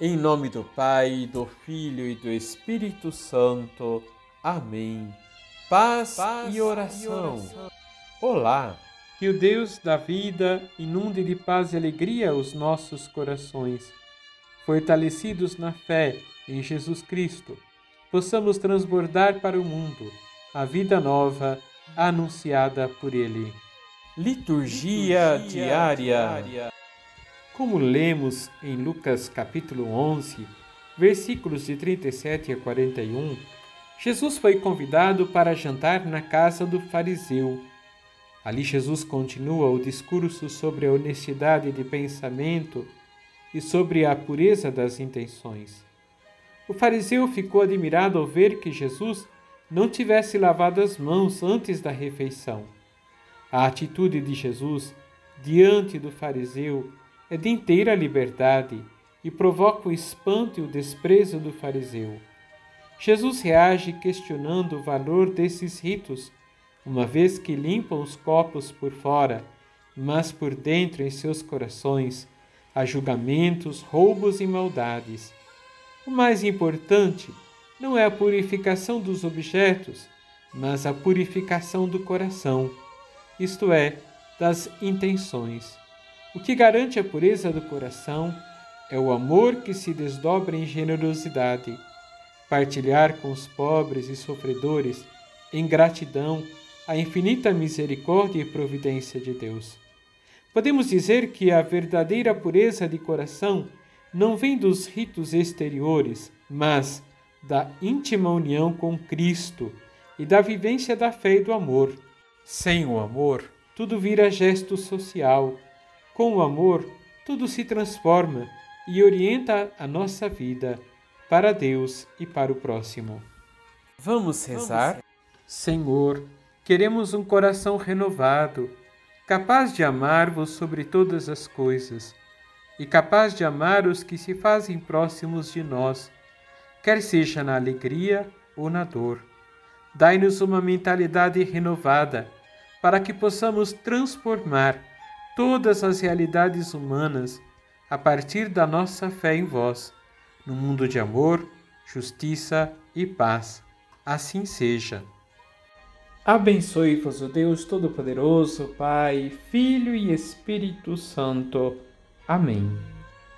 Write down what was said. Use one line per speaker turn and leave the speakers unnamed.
Em nome do Pai, do Filho e do Espírito Santo. Amém. Paz, Paz e, oração. e oração. Olá.
Que o Deus da vida inunde de paz e alegria os nossos corações. Fortalecidos na fé em Jesus Cristo, possamos transbordar para o mundo a vida nova anunciada por Ele.
Liturgia, Liturgia diária. diária.
Como lemos em Lucas capítulo 11, versículos de 37 a 41, Jesus foi convidado para jantar na casa do fariseu. Ali Jesus continua o discurso sobre a honestidade de pensamento e sobre a pureza das intenções. O fariseu ficou admirado ao ver que Jesus não tivesse lavado as mãos antes da refeição. A atitude de Jesus diante do fariseu é de inteira liberdade e provoca o espanto e o desprezo do fariseu. Jesus reage questionando o valor desses ritos, uma vez que limpam os copos por fora, mas por dentro em seus corações há julgamentos, roubos e maldades. O mais importante não é a purificação dos objetos, mas a purificação do coração, isto é, das intenções. O que garante a pureza do coração é o amor que se desdobra em generosidade, partilhar com os pobres e sofredores, em gratidão, a infinita misericórdia e providência de Deus. Podemos dizer que a verdadeira pureza de coração não vem dos ritos exteriores, mas da íntima união com Cristo e da vivência da fé e do amor. Sem o amor, tudo vira gesto social com o amor, tudo se transforma e orienta a nossa vida para Deus e para o próximo.
Vamos rezar?
Senhor, queremos um coração renovado, capaz de amar-vos sobre todas as coisas e capaz de amar os que se fazem próximos de nós, quer seja na alegria ou na dor. Dai-nos uma mentalidade renovada para que possamos transformar todas as realidades humanas a partir da nossa fé em vós, no mundo de amor, justiça e paz. Assim seja.
Abençoe-vos o Deus Todo-Poderoso, Pai, Filho e Espírito Santo. Amém.